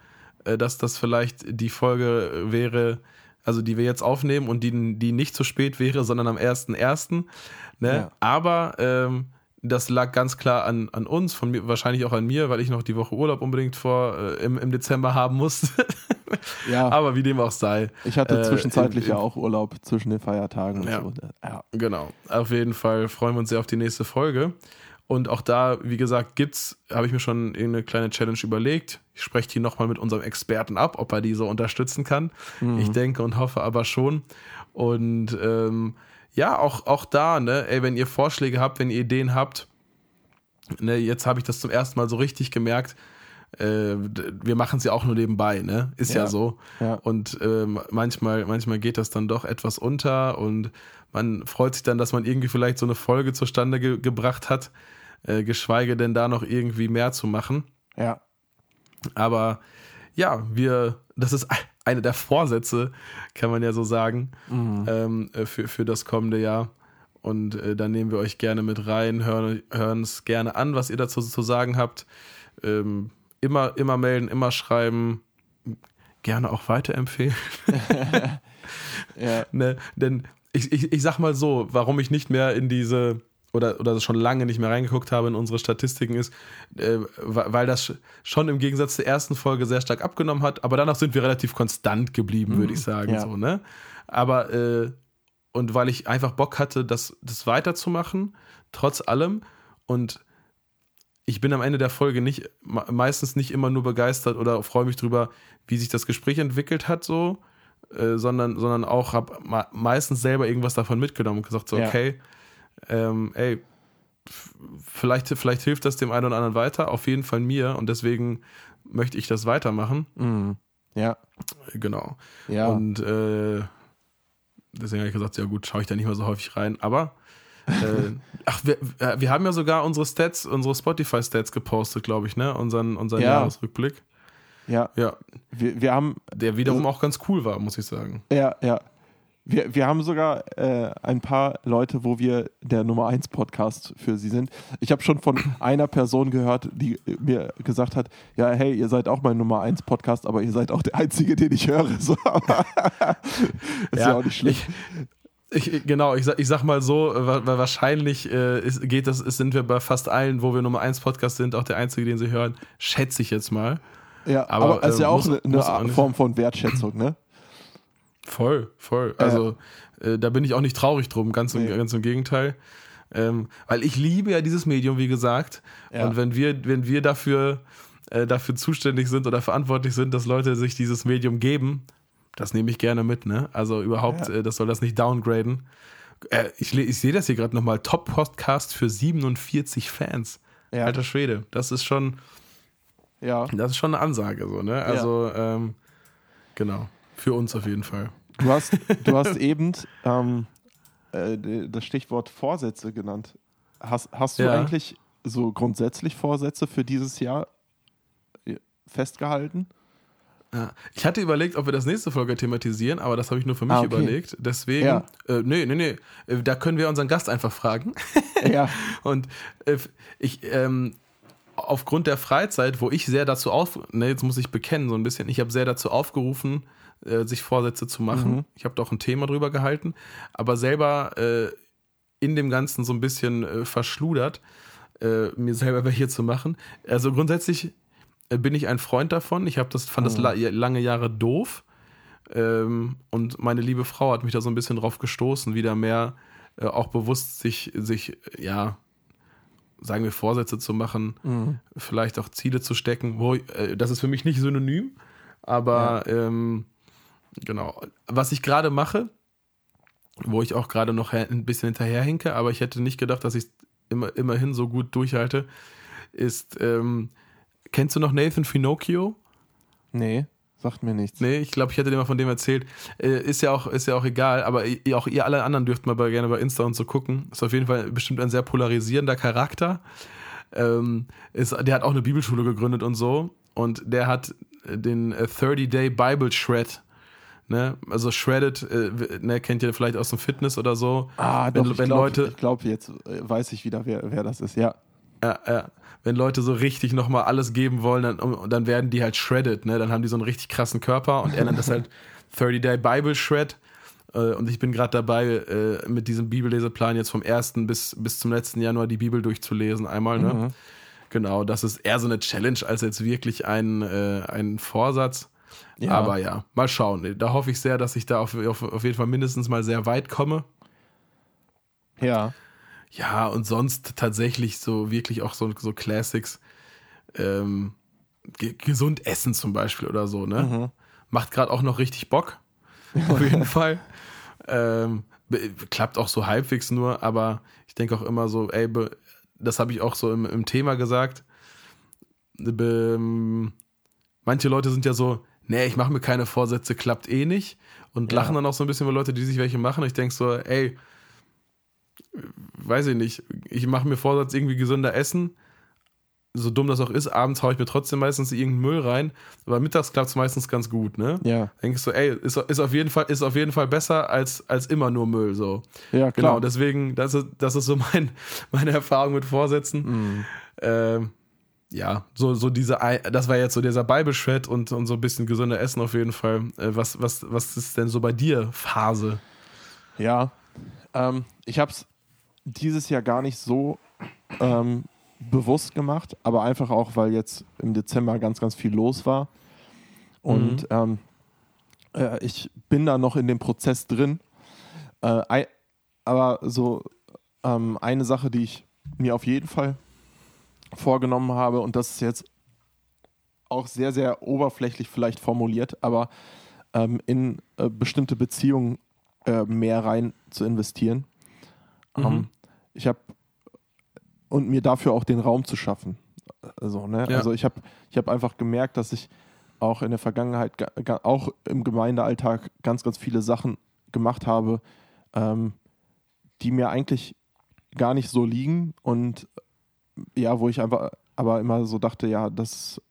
äh, dass das vielleicht die Folge wäre, also die wir jetzt aufnehmen und die, die nicht zu spät wäre, sondern am 1.1. Ne? Ja. Aber ähm, das lag ganz klar an, an uns, von mir, wahrscheinlich auch an mir, weil ich noch die Woche Urlaub unbedingt vor äh, im, im Dezember haben musste. (laughs) ja. Aber wie dem auch sei. Ich hatte äh, zwischenzeitlich äh, ja auch Urlaub zwischen den Feiertagen. Ja. So. ja. Genau. Auf jeden Fall freuen wir uns sehr auf die nächste Folge. Und auch da, wie gesagt, gibt's, habe ich mir schon eine kleine Challenge überlegt. Ich spreche die nochmal mit unserem Experten ab, ob er die so unterstützen kann. Mhm. Ich denke und hoffe aber schon. Und ähm, ja, auch, auch da, ne, ey, wenn ihr Vorschläge habt, wenn ihr Ideen habt, ne, jetzt habe ich das zum ersten Mal so richtig gemerkt, äh, wir machen es ja auch nur nebenbei, ne? Ist ja, ja so. Ja. Und äh, manchmal, manchmal geht das dann doch etwas unter und man freut sich dann, dass man irgendwie vielleicht so eine Folge zustande ge gebracht hat, äh, geschweige denn da noch irgendwie mehr zu machen. Ja. Aber ja, wir, das ist eine der Vorsätze, kann man ja so sagen, mhm. ähm, äh, für, für das kommende Jahr. Und äh, da nehmen wir euch gerne mit rein, hören es gerne an, was ihr dazu zu sagen habt. Ähm, immer, immer melden, immer schreiben, gerne auch weiterempfehlen. (laughs) ja. (laughs) ne, denn ich, ich, ich sag mal so, warum ich nicht mehr in diese oder, oder schon lange nicht mehr reingeguckt habe in unsere Statistiken, ist, äh, weil das schon im Gegensatz zur ersten Folge sehr stark abgenommen hat, aber danach sind wir relativ konstant geblieben, würde ich mhm. sagen. Ja. So, ne? Aber äh, und weil ich einfach Bock hatte, das, das weiterzumachen, trotz allem. Und ich bin am Ende der Folge nicht, meistens nicht immer nur begeistert oder freue mich drüber, wie sich das Gespräch entwickelt hat, so, äh, sondern, sondern auch habe meistens selber irgendwas davon mitgenommen und gesagt, so, ja. okay, ähm, ey, vielleicht, vielleicht hilft das dem einen oder anderen weiter, auf jeden Fall mir und deswegen möchte ich das weitermachen. Mhm. Ja. Genau. Ja. Und äh, deswegen habe ich gesagt, ja gut, schaue ich da nicht mehr so häufig rein, aber äh, (laughs) ach, wir, äh, wir haben ja sogar unsere Stats, unsere Spotify-Stats gepostet, glaube ich, ne? Unseren, unseren ja. Jahresrückblick. Ja. Ja. Wir, wir haben. Der wiederum also, auch ganz cool war, muss ich sagen. Ja, ja. Wir, wir haben sogar äh, ein paar Leute, wo wir der Nummer 1 Podcast für sie sind. Ich habe schon von (clears throat) einer Person gehört, die mir gesagt hat, ja, hey, ihr seid auch mein Nummer 1 Podcast, aber ihr seid auch der Einzige, den ich höre. So, (laughs) ist ja, ja, auch nicht schlecht. Ich, genau, ich sag, ich sag mal so, weil wahrscheinlich äh, ist, geht das, sind wir bei fast allen, wo wir Nummer 1 Podcast sind, auch der Einzige, den sie hören, schätze ich jetzt mal. Ja, aber, aber es ist ja äh, auch muss, eine, eine Form von Wertschätzung, ne? Voll, voll. Also äh, da bin ich auch nicht traurig drum, ganz, nee. im, ganz im Gegenteil. Ähm, weil ich liebe ja dieses Medium, wie gesagt. Ja. Und wenn wir, wenn wir dafür, äh, dafür zuständig sind oder verantwortlich sind, dass Leute sich dieses Medium geben, das nehme ich gerne mit, ne? Also überhaupt, ja. äh, das soll das nicht downgraden. Äh, ich, ich sehe das hier gerade nochmal. Top-Podcast für 47 Fans. Ja. Alter Schwede. Das ist schon. Ja. Das ist schon eine Ansage, so, ne? Also, ähm, genau. Für uns auf jeden Fall. Du hast, du hast (laughs) eben ähm, äh, das Stichwort Vorsätze genannt. Hast, hast du ja. eigentlich so grundsätzlich Vorsätze für dieses Jahr äh, festgehalten? Ja. Ich hatte überlegt, ob wir das nächste Folge thematisieren, aber das habe ich nur für mich ah, okay. überlegt. Deswegen, ja. äh, nee, nee, nee, äh, da können wir unseren Gast einfach fragen. (laughs) ja. (laughs) Und äh, ich, ähm, aufgrund der Freizeit, wo ich sehr dazu auf, ne, jetzt muss ich bekennen so ein bisschen, ich habe sehr dazu aufgerufen, äh, sich Vorsätze zu machen. Mhm. Ich habe da auch ein Thema drüber gehalten, aber selber äh, in dem Ganzen so ein bisschen äh, verschludert, äh, mir selber (laughs) welche zu machen. Also grundsätzlich äh, bin ich ein Freund davon. Ich habe das, fand das mhm. la lange Jahre doof. Ähm, und meine liebe Frau hat mich da so ein bisschen drauf gestoßen, wieder mehr äh, auch bewusst sich, sich, ja, sagen wir, Vorsätze zu machen, mhm. vielleicht auch Ziele zu stecken. Wo, äh, das ist für mich nicht synonym, aber ja. ähm, genau. Was ich gerade mache, wo ich auch gerade noch ein bisschen hinterherhinke, aber ich hätte nicht gedacht, dass ich es immer, immerhin so gut durchhalte, ist, ähm, kennst du noch Nathan Finocchio? Nee. Sagt mir nichts. Nee, ich glaube, ich hätte dir mal von dem erzählt. Äh, ist, ja auch, ist ja auch egal, aber auch ihr alle anderen dürft mal bei, gerne bei Insta und so gucken. Ist auf jeden Fall bestimmt ein sehr polarisierender Charakter. Ähm, ist, der hat auch eine Bibelschule gegründet und so. Und der hat den 30-Day Bible Shred Ne? Also Shredded, äh, ne, kennt ihr vielleicht aus dem Fitness oder so. Ah, wenn, doch, wenn ich glaub, Leute. Ich glaube, jetzt äh, weiß ich wieder, wer, wer das ist, ja. Ja, ja. Wenn Leute so richtig nochmal alles geben wollen, dann, dann werden die halt shredded, ne? Dann haben die so einen richtig krassen Körper und er nennt das halt (laughs) 30-Day Bible Shred. Äh, und ich bin gerade dabei, äh, mit diesem Bibelleseplan jetzt vom 1. bis, bis zum letzten Januar die Bibel durchzulesen. Einmal, ne? Mhm. Genau, das ist eher so eine Challenge als jetzt wirklich ein, äh, ein Vorsatz. Ja. Aber ja, mal schauen. Da hoffe ich sehr, dass ich da auf, auf, auf jeden Fall mindestens mal sehr weit komme. Ja. Ja, und sonst tatsächlich so wirklich auch so, so Classics. Ähm, gesund essen zum Beispiel oder so, ne? Mhm. Macht gerade auch noch richtig Bock. Auf jeden (laughs) Fall. Ähm, klappt auch so halbwegs nur, aber ich denke auch immer so, ey, das habe ich auch so im, im Thema gesagt. Be, manche Leute sind ja so, nee, ich mache mir keine Vorsätze, klappt eh nicht. Und ja. lachen dann auch so ein bisschen über Leute, die sich welche machen. Und ich denke so, ey, weiß ich nicht, ich mache mir Vorsatz, irgendwie gesünder essen. So dumm das auch ist, abends haue ich mir trotzdem meistens irgendeinen Müll rein, aber mittags klappt es meistens ganz gut, ne? Ja. Denkst du, ey, ist, ist, auf jeden Fall, ist auf jeden Fall besser als, als immer nur Müll, so. Ja, klar. Genau, deswegen, das ist, das ist so mein, (laughs) meine Erfahrung mit Vorsätzen. Mhm. Ähm, ja, so, so diese, das war jetzt so dieser Bible-Shred und, und so ein bisschen gesünder Essen auf jeden Fall. Äh, was, was, was ist denn so bei dir Phase? Ja, ähm, ich hab's dieses Jahr gar nicht so ähm, bewusst gemacht, aber einfach auch, weil jetzt im Dezember ganz, ganz viel los war. Und mhm. ähm, äh, ich bin da noch in dem Prozess drin. Äh, aber so ähm, eine Sache, die ich mir auf jeden Fall vorgenommen habe, und das ist jetzt auch sehr, sehr oberflächlich vielleicht formuliert, aber ähm, in äh, bestimmte Beziehungen äh, mehr rein zu investieren. Mhm. Ähm, ich habe und mir dafür auch den Raum zu schaffen. Also, ne? Ja. also ich habe ich hab einfach gemerkt, dass ich auch in der Vergangenheit, auch im Gemeindealltag, ganz, ganz viele Sachen gemacht habe, ähm, die mir eigentlich gar nicht so liegen und ja, wo ich einfach aber immer so dachte, ja, das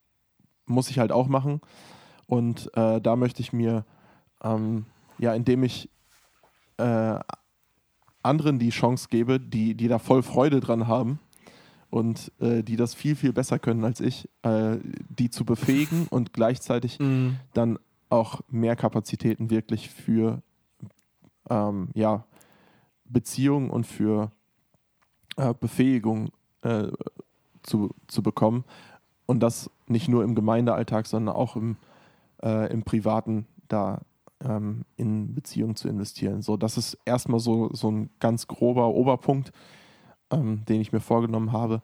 muss ich halt auch machen. Und äh, da möchte ich mir, ähm, ja, indem ich äh, anderen die Chance gebe, die, die da voll Freude dran haben und äh, die das viel, viel besser können als ich, äh, die zu befähigen (laughs) und gleichzeitig mhm. dann auch mehr Kapazitäten wirklich für ähm, ja, Beziehungen und für äh, Befähigung äh, zu, zu bekommen. Und das nicht nur im Gemeindealltag, sondern auch im, äh, im Privaten da ähm, in Beziehungen zu investieren. So, das ist erstmal so, so ein ganz grober Oberpunkt, ähm, den ich mir vorgenommen habe.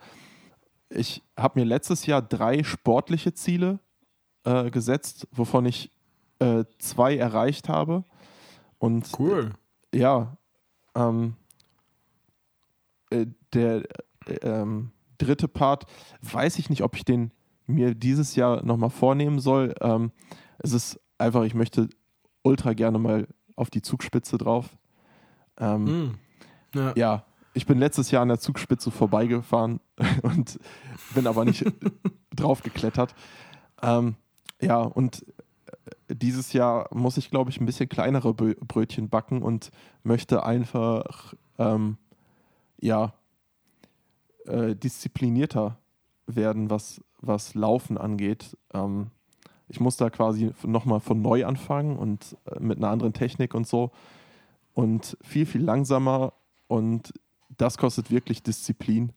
Ich habe mir letztes Jahr drei sportliche Ziele äh, gesetzt, wovon ich äh, zwei erreicht habe. Und cool. Ja, ähm, äh, der ähm, dritte Part, weiß ich nicht, ob ich den mir dieses Jahr nochmal vornehmen soll. Ähm, es ist einfach, ich möchte ultra gerne mal auf die Zugspitze drauf. Ähm, mm. ja. ja. ich bin letztes Jahr an der Zugspitze vorbeigefahren (laughs) und bin aber nicht (laughs) drauf geklettert. Ähm, ja, und dieses Jahr muss ich, glaube ich, ein bisschen kleinere Brötchen backen und möchte einfach, ähm, ja, äh, disziplinierter werden, was, was Laufen angeht. Ähm, ich muss da quasi nochmal von neu anfangen und äh, mit einer anderen Technik und so. Und viel, viel langsamer. Und das kostet wirklich Disziplin,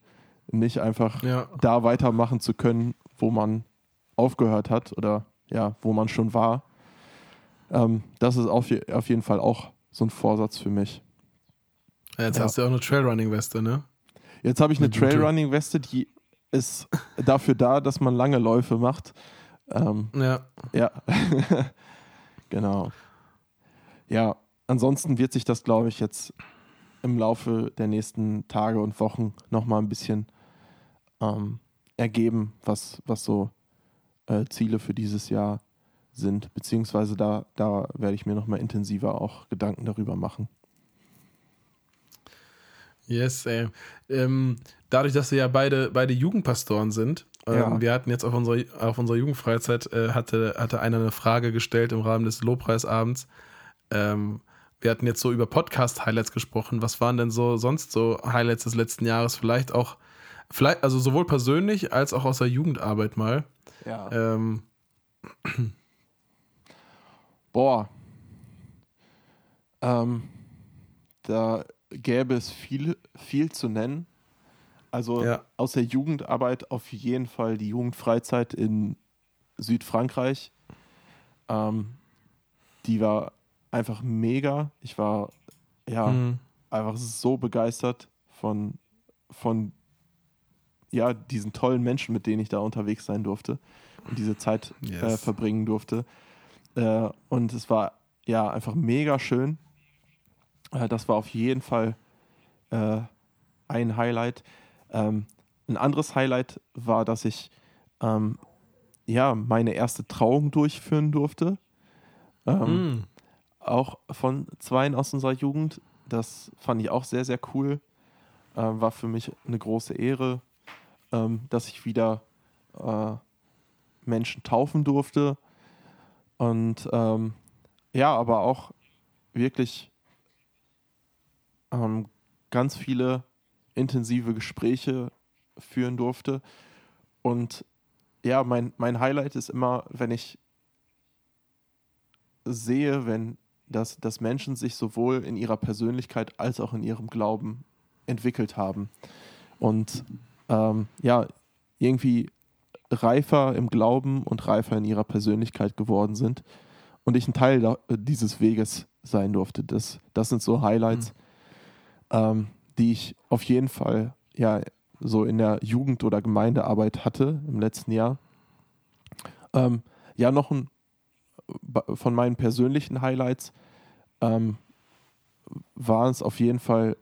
nicht einfach ja. da weitermachen zu können, wo man aufgehört hat oder ja, wo man schon war. Ähm, das ist auf, auf jeden Fall auch so ein Vorsatz für mich. Jetzt ja. hast du auch eine Trailrunning-Weste, ne? Jetzt habe ich eine Trailrunning-Weste, die ist dafür da, dass man lange Läufe macht. Ähm, ja. Ja. (laughs) genau. Ja, ansonsten wird sich das, glaube ich, jetzt im Laufe der nächsten Tage und Wochen nochmal ein bisschen ähm, ergeben, was, was so äh, Ziele für dieses Jahr sind. Beziehungsweise da, da werde ich mir nochmal intensiver auch Gedanken darüber machen. Yes, ey. Ähm, dadurch, dass wir ja beide, beide Jugendpastoren sind, ähm, ja. wir hatten jetzt auf unserer, auf unserer Jugendfreizeit, äh, hatte, hatte einer eine Frage gestellt im Rahmen des Lobpreisabends. Ähm, wir hatten jetzt so über Podcast-Highlights gesprochen. Was waren denn so sonst so Highlights des letzten Jahres? Vielleicht auch, vielleicht, also sowohl persönlich als auch aus der Jugendarbeit mal. Ja. Ähm. Boah. Ähm, da gäbe es viel, viel zu nennen. Also Ja. aus der Jugendarbeit auf jeden Fall die Jugendfreizeit in Südfrankreich. Ähm, die war einfach mega. Ich war ja Mhm. einfach so begeistert von, von ja, diesen tollen Menschen, mit denen ich da unterwegs sein durfte und diese Zeit äh, Yes. verbringen durfte. Äh, und es war ja einfach mega schön. Äh, das war auf jeden Fall äh, ein Highlight. Ähm, ein anderes Highlight war, dass ich ähm, ja meine erste Trauung durchführen durfte. Ähm, Mhm. auch von Zweien aus unserer Jugend. Das fand ich auch sehr, sehr cool. Ähm, war für mich eine große Ehre, ähm, dass ich wieder äh, Menschen taufen durfte. Und ähm, ja, aber auch wirklich ähm, ganz viele intensive Gespräche führen durfte. Und ja, mein, mein Highlight ist immer, wenn ich sehe, wenn dass, dass Menschen sich sowohl in ihrer Persönlichkeit als auch in ihrem Glauben entwickelt haben. Und ähm, ja, irgendwie reifer im Glauben und reifer in ihrer Persönlichkeit geworden sind. Und ich ein Teil dieses Weges sein durfte. Das, das sind so Highlights, ähm, die ich auf jeden Fall ja so in der Jugend- oder Gemeindearbeit hatte im letzten Jahr. Ähm, ja, noch ein von meinen persönlichen Highlights ähm, waren es auf jeden Fall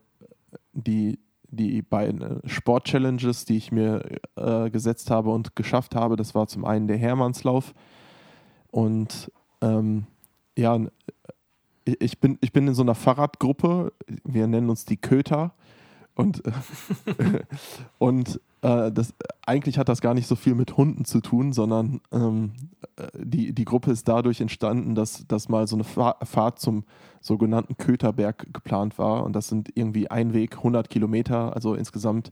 die, die beiden äh, Sport-Challenges, die ich mir äh, gesetzt habe und geschafft habe. Das war zum einen der Hermannslauf und ähm, ja, ich bin, ich bin in so einer Fahrradgruppe, wir nennen uns die Köter und, (laughs) und äh, das, eigentlich hat das gar nicht so viel mit Hunden zu tun, sondern ähm, äh, die, die Gruppe ist dadurch entstanden, dass, dass mal so eine Fa Fahrt zum sogenannten Köterberg geplant war. Und das sind irgendwie ein Weg, 100 Kilometer, also insgesamt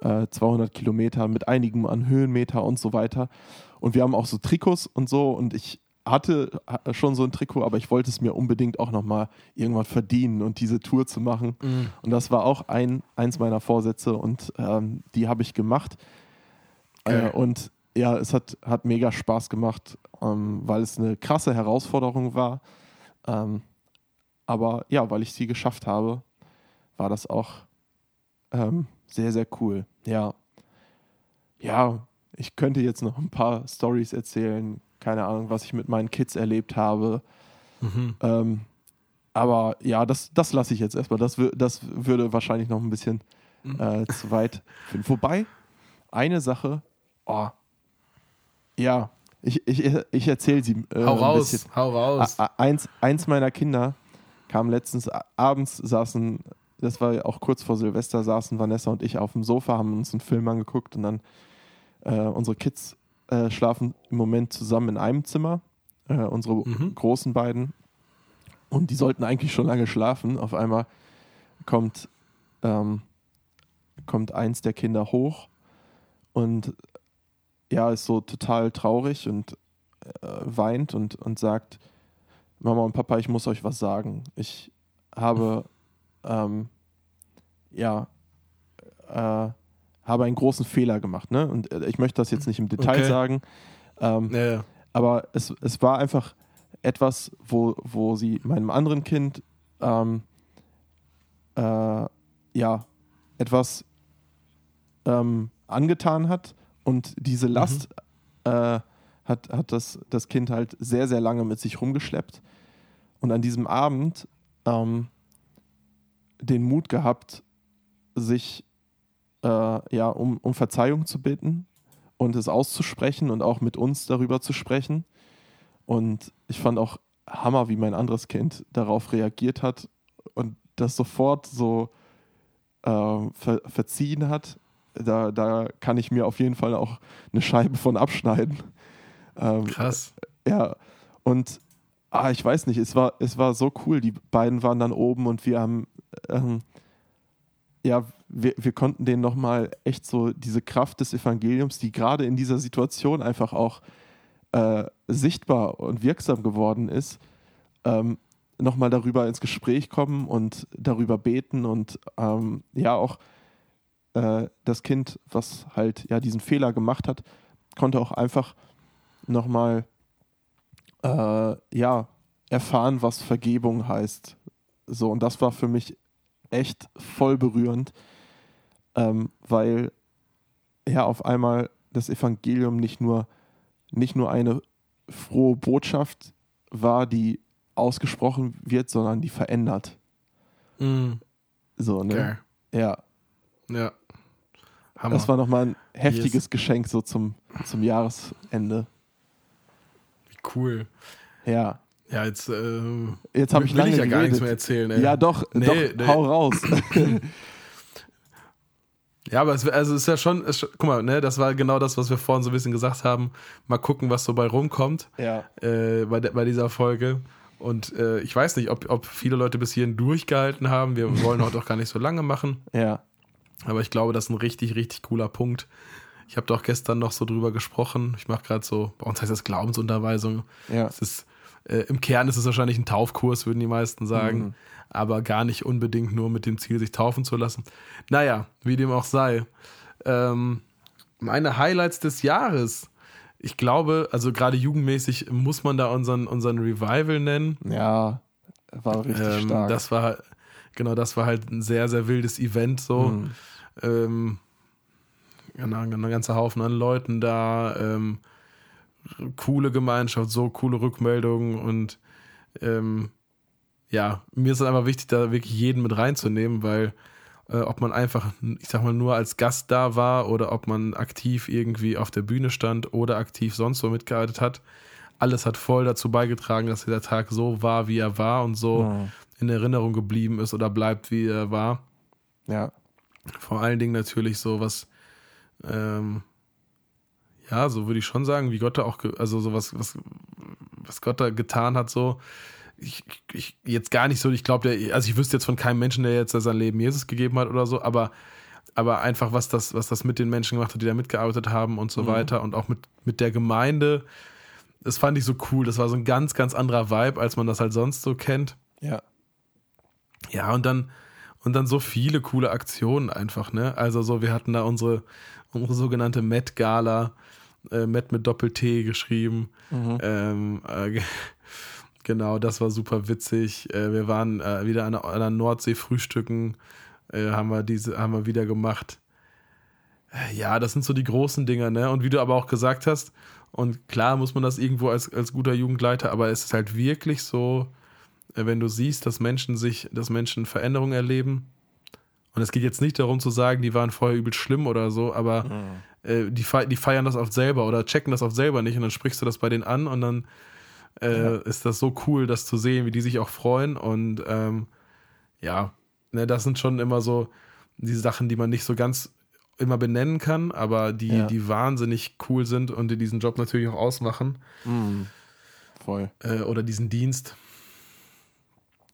äh, 200 Kilometer mit einigem an Höhenmeter und so weiter. Und wir haben auch so Trikots und so. Und ich hatte ha- schon so ein Trikot, aber ich wollte es mir unbedingt auch nochmal irgendwann verdienen und diese Tour zu machen. Mhm. Und das war auch ein, eins meiner Vorsätze und ähm, die habe ich gemacht. Äh, und ja, es hat, hat mega Spaß gemacht, ähm, weil es eine krasse Herausforderung war. Ähm, aber ja, weil ich sie geschafft habe, war das auch ähm, sehr, sehr cool. Ja. Ja, ich könnte jetzt noch ein paar Stories erzählen. Keine Ahnung, was ich mit meinen Kids erlebt habe. Mhm. Ähm, aber ja, das, das lasse ich jetzt erstmal. Das, das würde wahrscheinlich noch ein bisschen äh, zu weit führen. Wobei, eine Sache, oh, ja, ich, ich, ich erzähle sie äh, Hau raus, bisschen. hau raus. A- Eins, eins meiner Kinder kam letztens abends, saßen, das war ja auch kurz vor Silvester, saßen Vanessa und ich auf dem Sofa, haben uns einen Film angeguckt und dann äh, unsere Kids äh, schlafen im Moment zusammen in einem Zimmer, äh, unsere Mhm. großen beiden. Und die sollten eigentlich schon lange schlafen. Auf einmal kommt, ähm, kommt eins der Kinder hoch und ja, ist so total traurig und äh, weint und, und sagt, Mama und Papa, ich muss euch was sagen. Ich habe, ähm, ja, äh, habe einen großen Fehler gemacht. Ne? Und äh, ich möchte das jetzt nicht im Detail Okay. sagen. Ähm, Ja, ja. aber es, es war einfach etwas, wo, wo sie meinem anderen Kind ähm, äh, ja etwas ähm, angetan hat und diese Last äh, hat, hat das, das Kind halt sehr, sehr lange mit sich rumgeschleppt und an diesem Abend ähm, den Mut gehabt, sich äh, ja, um, um Verzeihung zu bitten und es auszusprechen und auch mit uns darüber zu sprechen. Und ich fand auch Hammer, wie mein anderes Kind darauf reagiert hat und das sofort so ähm, ver verziehen hat. Da, da kann ich mir auf jeden Fall auch eine Scheibe von abschneiden. Ähm, Krass. ja, und ah, ich weiß nicht, es war, es war so cool. Die beiden waren dann oben und wir haben, ähm, ja, wir, wir konnten denen nochmal echt so diese Kraft des Evangeliums, die gerade in dieser Situation einfach auch äh, sichtbar und wirksam geworden ist, ähm, nochmal darüber ins Gespräch kommen und darüber beten und ähm, ja auch äh, das Kind, was halt ja diesen Fehler gemacht hat, konnte auch einfach nochmal äh, ja erfahren, was Vergebung heißt. So, und das war für mich echt voll berührend, ähm, weil ja auf einmal das Evangelium nicht nur, nicht nur eine frohe Botschaft war, die ausgesprochen wird, sondern die verändert. Mm. So, ne? Okay. Ja. Ja. Hammer. Das war nochmal ein heftiges yes. Geschenk so zum, zum Jahresende. Wie cool. Ja. Ja, jetzt, äh, jetzt habe ich lange ich ja geredet. gar nichts mehr erzählen. Ey. Ja, doch, nee, doch nee. hau raus. (laughs) ja, aber es, also es ist ja schon, es, guck mal, ne, das war genau das, was wir vorhin so ein bisschen gesagt haben. Mal gucken, was so bei rumkommt ja. äh, bei, de, bei dieser Folge. Und äh, ich weiß nicht, ob, ob viele Leute bis hierhin durchgehalten haben. Wir wollen heute auch gar nicht so lange machen. Ja. Aber ich glaube, das ist ein richtig, richtig cooler Punkt. Ich habe doch gestern noch so drüber gesprochen. Ich mache gerade so, bei uns heißt das Glaubensunterweisung. Ja. Es ist, äh, Im Kern ist es wahrscheinlich ein Taufkurs, würden die meisten sagen. Mhm. Aber gar nicht unbedingt nur mit dem Ziel, sich taufen zu lassen. Naja, wie dem auch sei. Ähm, meine Highlights des Jahres. Ich glaube, also gerade jugendmäßig muss man da unseren, unseren Revival nennen. Ja, war richtig ähm, stark. Das war, genau, das war halt ein sehr, sehr wildes Event so. Mhm. Ähm, genau, ein ganzer Haufen an Leuten da. Ähm, coole Gemeinschaft, so coole Rückmeldungen und ähm, ja, mir ist es einfach wichtig, da wirklich jeden mit reinzunehmen, weil äh, ob man einfach, ich sag mal, nur als Gast da war oder ob man aktiv irgendwie auf der Bühne stand oder aktiv sonst so mitgearbeitet hat, alles hat voll dazu beigetragen, dass dieser Tag so war, wie er war und so mhm. in Erinnerung geblieben ist oder bleibt, wie er war. Ja. Vor allen Dingen natürlich so was, ähm, ja, so würde ich schon sagen, wie Gott da auch, also so was, was, was Gott da getan hat, so. Ich, ich jetzt gar nicht so, ich glaube, also ich wüsste jetzt von keinem Menschen, der jetzt sein Leben Jesus gegeben hat oder so, aber, aber einfach, was das, was das mit den Menschen gemacht hat, die da mitgearbeitet haben und so mhm. weiter und auch mit, mit der Gemeinde, das fand ich so cool. Das war so ein ganz, ganz anderer Vibe, als man das halt sonst so kennt. Ja. Ja, und dann, und dann so viele coole Aktionen einfach, ne? Also so, wir hatten da unsere, unsere sogenannte Met-Gala, äh, Met mit Doppel-T geschrieben. Mhm. Ähm, äh, (laughs) genau, das war super witzig. Äh, wir waren äh, wieder an der, an der Nordsee frühstücken, äh, haben wir diese, haben wir wieder gemacht. Äh, ja, das sind so die großen Dinger, ne? Und wie du aber auch gesagt hast, und klar muss man das irgendwo als, als guter Jugendleiter, aber es ist halt wirklich so, wenn du siehst, dass Menschen sich, dass Menschen Veränderungen erleben. Und es geht jetzt nicht darum zu sagen, die waren vorher übel schlimm oder so, aber mhm. äh, die, die feiern das oft selber oder checken das oft selber nicht und dann sprichst du das bei denen an und dann äh, ja. ist das so cool, das zu sehen, wie die sich auch freuen. Und ähm, ja, ne, das sind schon immer so die Sachen, die man nicht so ganz immer benennen kann, aber die, ja. die wahnsinnig cool sind und die diesen Job natürlich auch ausmachen. Mhm. Voll. Äh, oder diesen Dienst.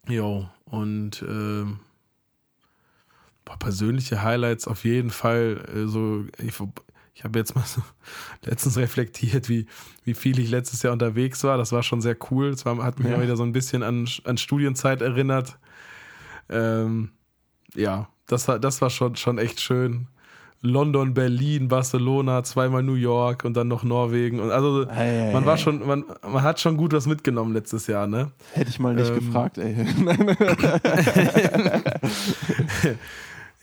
Jo, und äh, boah, persönliche Highlights auf jeden Fall. Äh, so, ich, ich habe jetzt mal so (laughs) letztens reflektiert, wie, wie viel ich letztes Jahr unterwegs war. Das war schon sehr cool. Es hat mich ja. wieder so ein bisschen an, an Studienzeit erinnert. Ähm, ja, das, das war schon, schon echt schön. London, Berlin, Barcelona, zweimal New York und dann noch Norwegen. Und also hey, man war schon, man, man hat schon gut was mitgenommen letztes Jahr, ne? Hätte ich mal nicht ähm, gefragt, ey.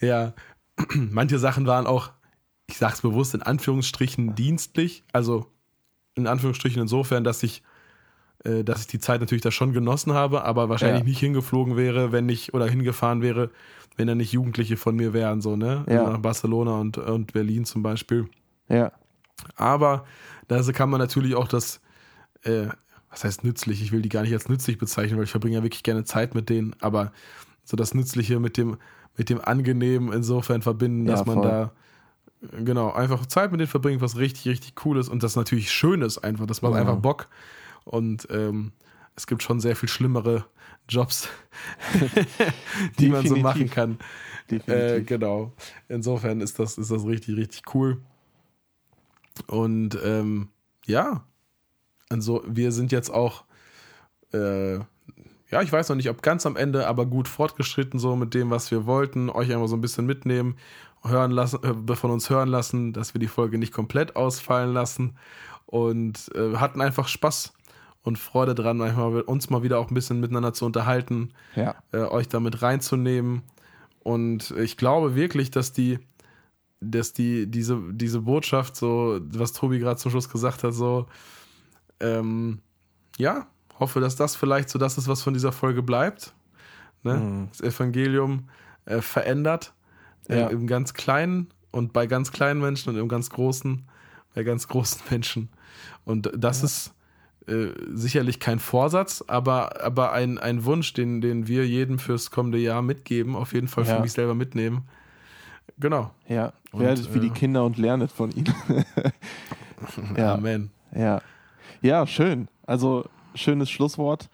(laughs) ja. Manche Sachen waren auch, ich sag's bewusst, in Anführungsstrichen dienstlich. Also in Anführungsstrichen insofern, dass ich, äh, dass ich die Zeit natürlich da schon genossen habe, aber wahrscheinlich ja. nicht hingeflogen wäre, wenn ich, oder hingefahren wäre, wenn da nicht Jugendliche von mir wären, so, ne? Ja. Nach Barcelona und, und Berlin zum Beispiel. Ja. Aber da kann man natürlich auch das, äh, was heißt nützlich? Ich will die gar nicht als nützlich bezeichnen, weil ich verbringe ja wirklich gerne Zeit mit denen, aber so das Nützliche mit dem, mit dem Angenehmen insofern verbinden, dass ja, man da genau einfach Zeit mit denen verbringt, was richtig, richtig cool ist und das natürlich schön ist einfach. Das macht ja. einfach Bock. Und ähm, es gibt schon sehr viel schlimmere Jobs, (laughs) die man so machen kann. Äh, genau. Insofern ist das, ist das richtig, richtig cool. Und ähm, ja, also wir sind jetzt auch, äh, ja, ich weiß noch nicht, ob ganz am Ende, aber gut fortgeschritten so mit dem, was wir wollten. Euch einfach so ein bisschen mitnehmen, hören lassen, äh, von uns hören lassen, dass wir die Folge nicht komplett ausfallen lassen und äh, hatten einfach Spaß und Freude dran, manchmal uns mal wieder auch ein bisschen miteinander zu unterhalten, ja. äh, euch damit reinzunehmen. Und ich glaube wirklich, dass die, dass die, diese, diese Botschaft, so, was Tobi gerade zum Schluss gesagt hat, so, ähm, ja, hoffe, dass das vielleicht so das ist, was von dieser Folge bleibt. Ne? Mhm. Das Evangelium äh, verändert äh, ja. im ganz Kleinen und bei ganz kleinen Menschen und im ganz Großen bei ganz großen (laughs) Menschen. Und das ja. ist äh, sicherlich kein Vorsatz, aber, aber ein, ein Wunsch, den, den wir jedem fürs kommende Jahr mitgeben, auf jeden Fall für ja. mich selber mitnehmen. Genau. Ja, werdet wie die äh, Kinder und lernet von ihnen. (laughs) ja. Amen. Ja. Ja, schön. Also schönes Schlusswort,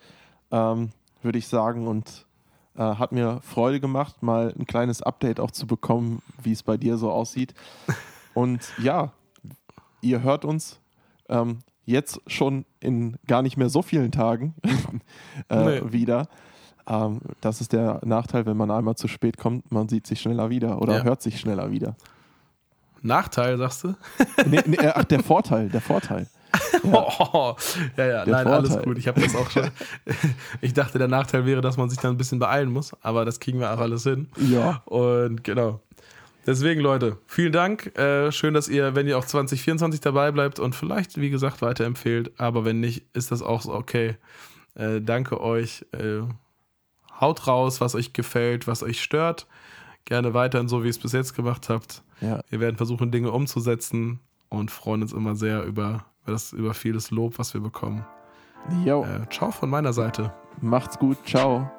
ähm, würde ich sagen. Und äh, hat mir Freude gemacht, mal ein kleines Update auch zu bekommen, wie es bei dir so aussieht. Und ja, ihr hört uns ähm, jetzt schon in gar nicht mehr so vielen Tagen (laughs) äh, nee. wieder. Ähm, das ist der Nachteil, wenn man einmal zu spät kommt, man sieht sich schneller wieder oder ja. hört sich schneller wieder. Nachteil, sagst du? (laughs) nee, nee, ach, der Vorteil, der Vorteil. Ja, (laughs) oh, ja, ja. nein, Vorteil. alles gut. Ich habe das auch schon. ich dachte, der Nachteil wäre, dass man sich dann ein bisschen beeilen muss, aber das kriegen wir auch alles hin. Ja. Und genau. Deswegen, Leute, vielen Dank. Äh, schön, dass ihr, wenn ihr auch 2024 dabei bleibt und vielleicht, wie gesagt, weiterempfehlt. Aber wenn nicht, ist das auch so okay. Äh, danke euch. Äh, haut raus, was euch gefällt, was euch stört. Gerne weiterhin so, wie ihr es bis jetzt gemacht habt. Ja. Wir werden versuchen, Dinge umzusetzen und freuen uns immer sehr über, über, das, über vieles Lob, was wir bekommen. Jo. Äh, ciao von meiner Seite. Macht's gut. Ciao.